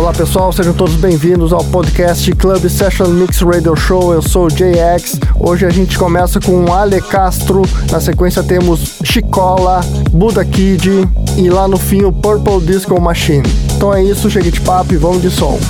Olá pessoal, sejam todos bem-vindos ao podcast Club Session Mix Radio Show. Eu sou o JX. Hoje a gente começa com Ale Castro. Na sequência temos Chicola, Buda Kid e lá no fim o Purple Disco Machine. Então é isso, chega de papo e vamos de som.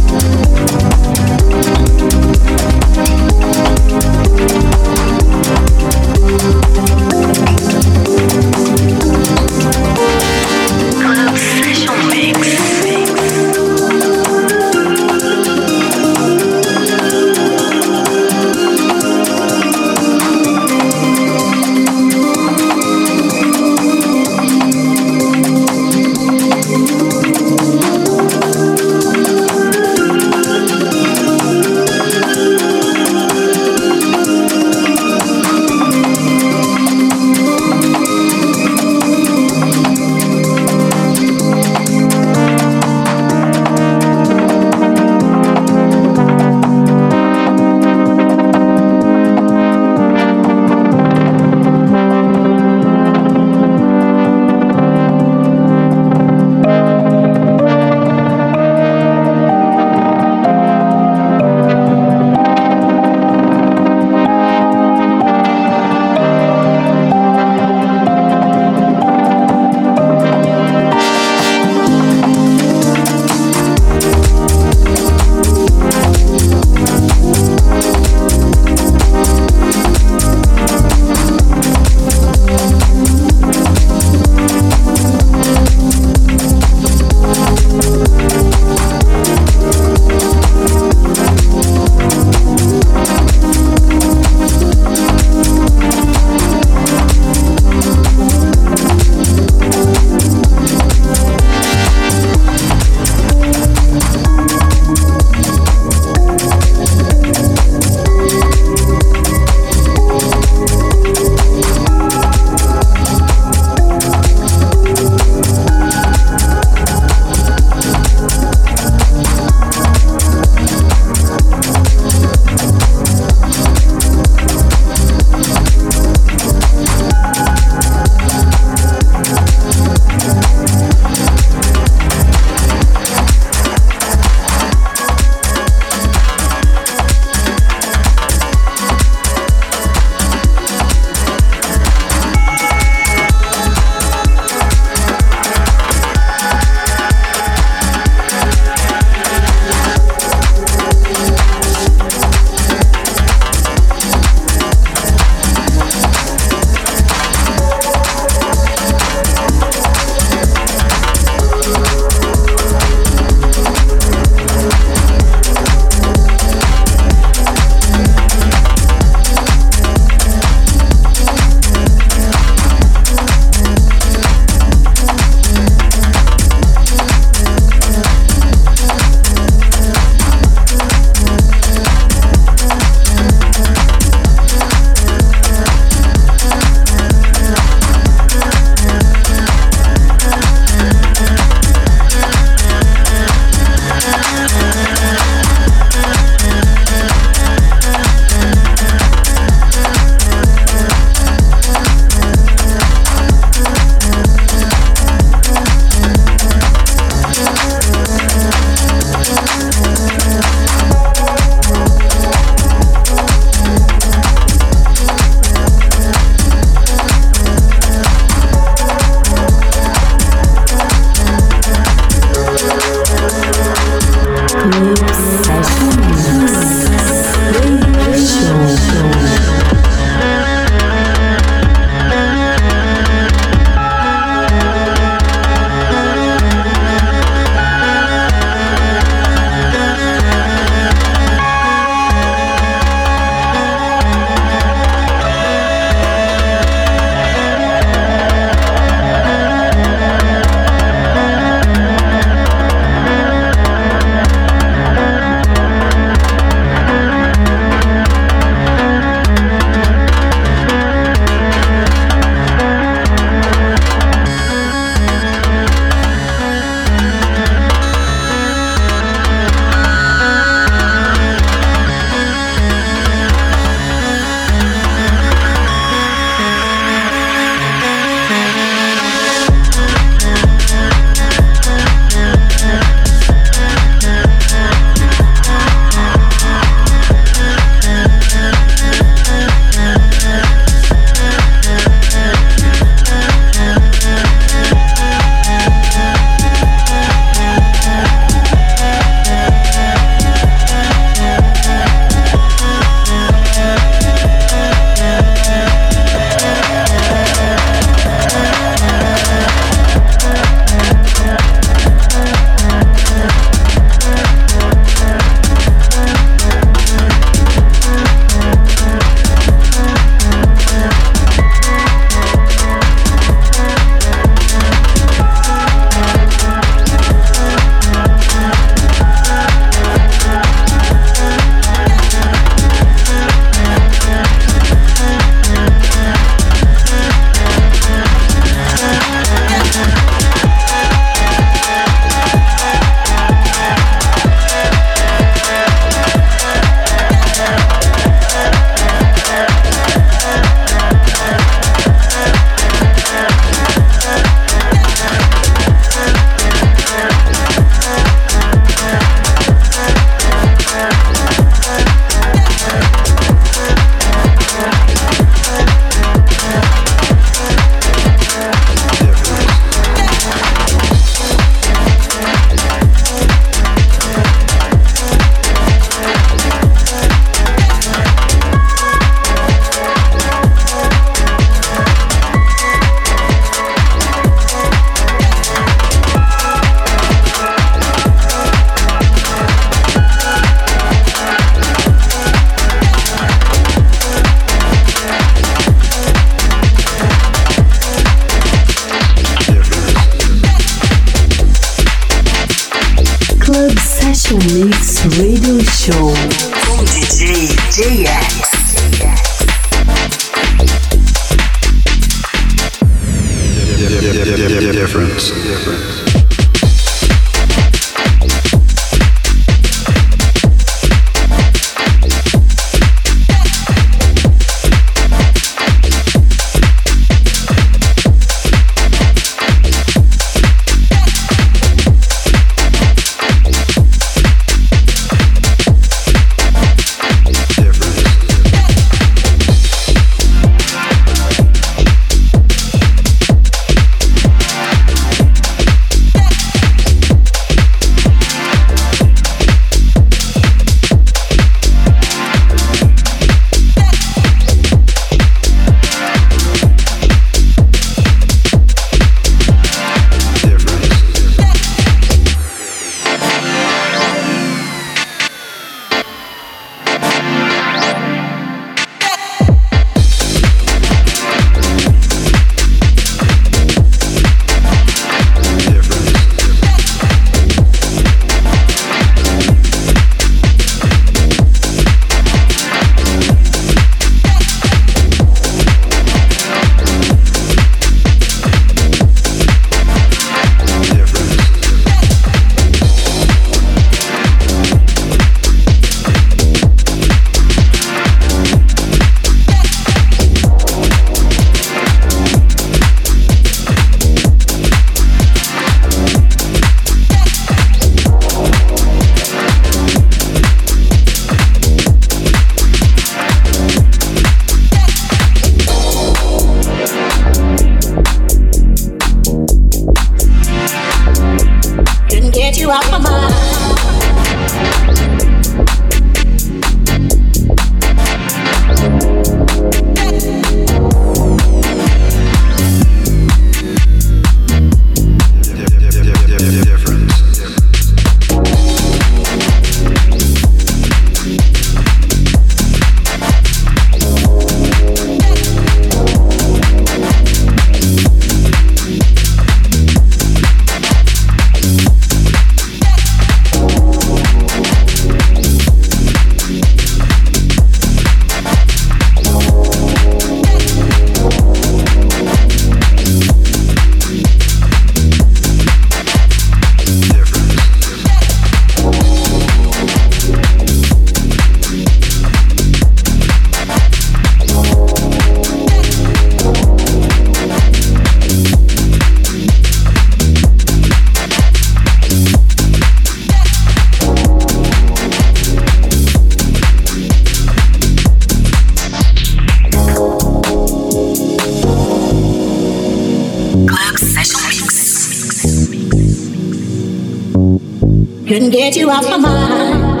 Get you off my mind.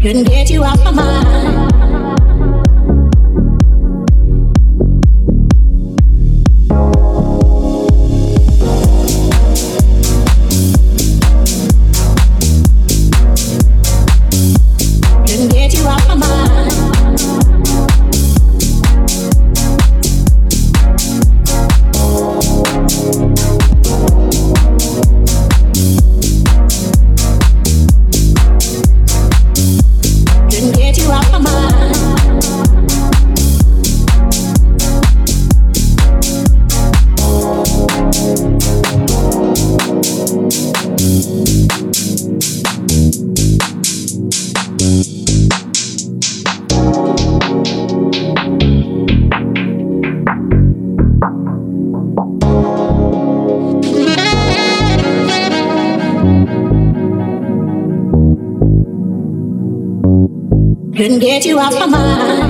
Couldn't get you off my mind. Couldn't get you off my mind.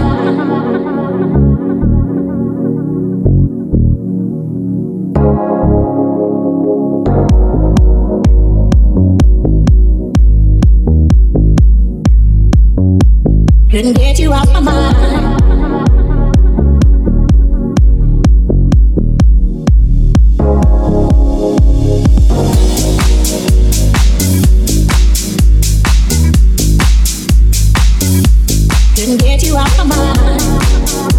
Couldn't get you off my mind. get you out of my mind.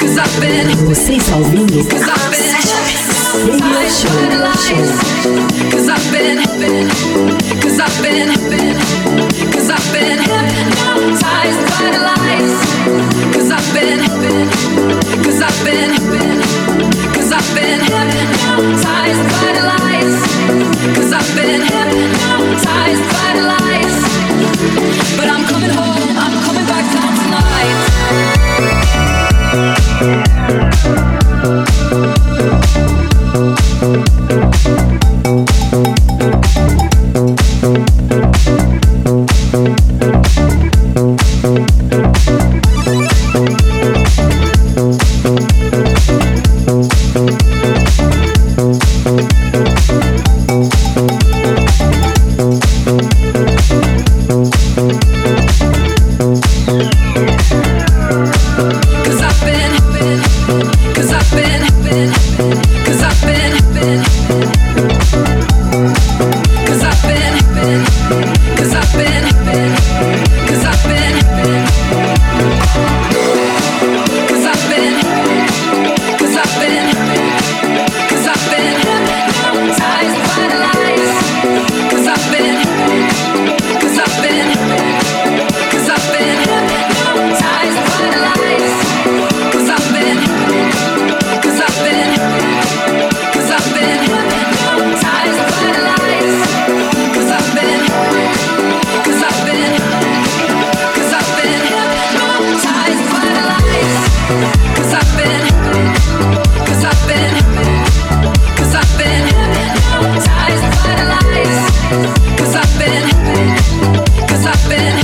Cause I've been. Cause I've been. Radio show. Cause I've been. Cause I've been. Cause I've been. Cause I've been. Cause I've been. Cause I've been. Cause I've been. Hypnotized by the lies. But I'm coming home. I'm coming back down tonight. Thank you. Cause I've been, cause I've been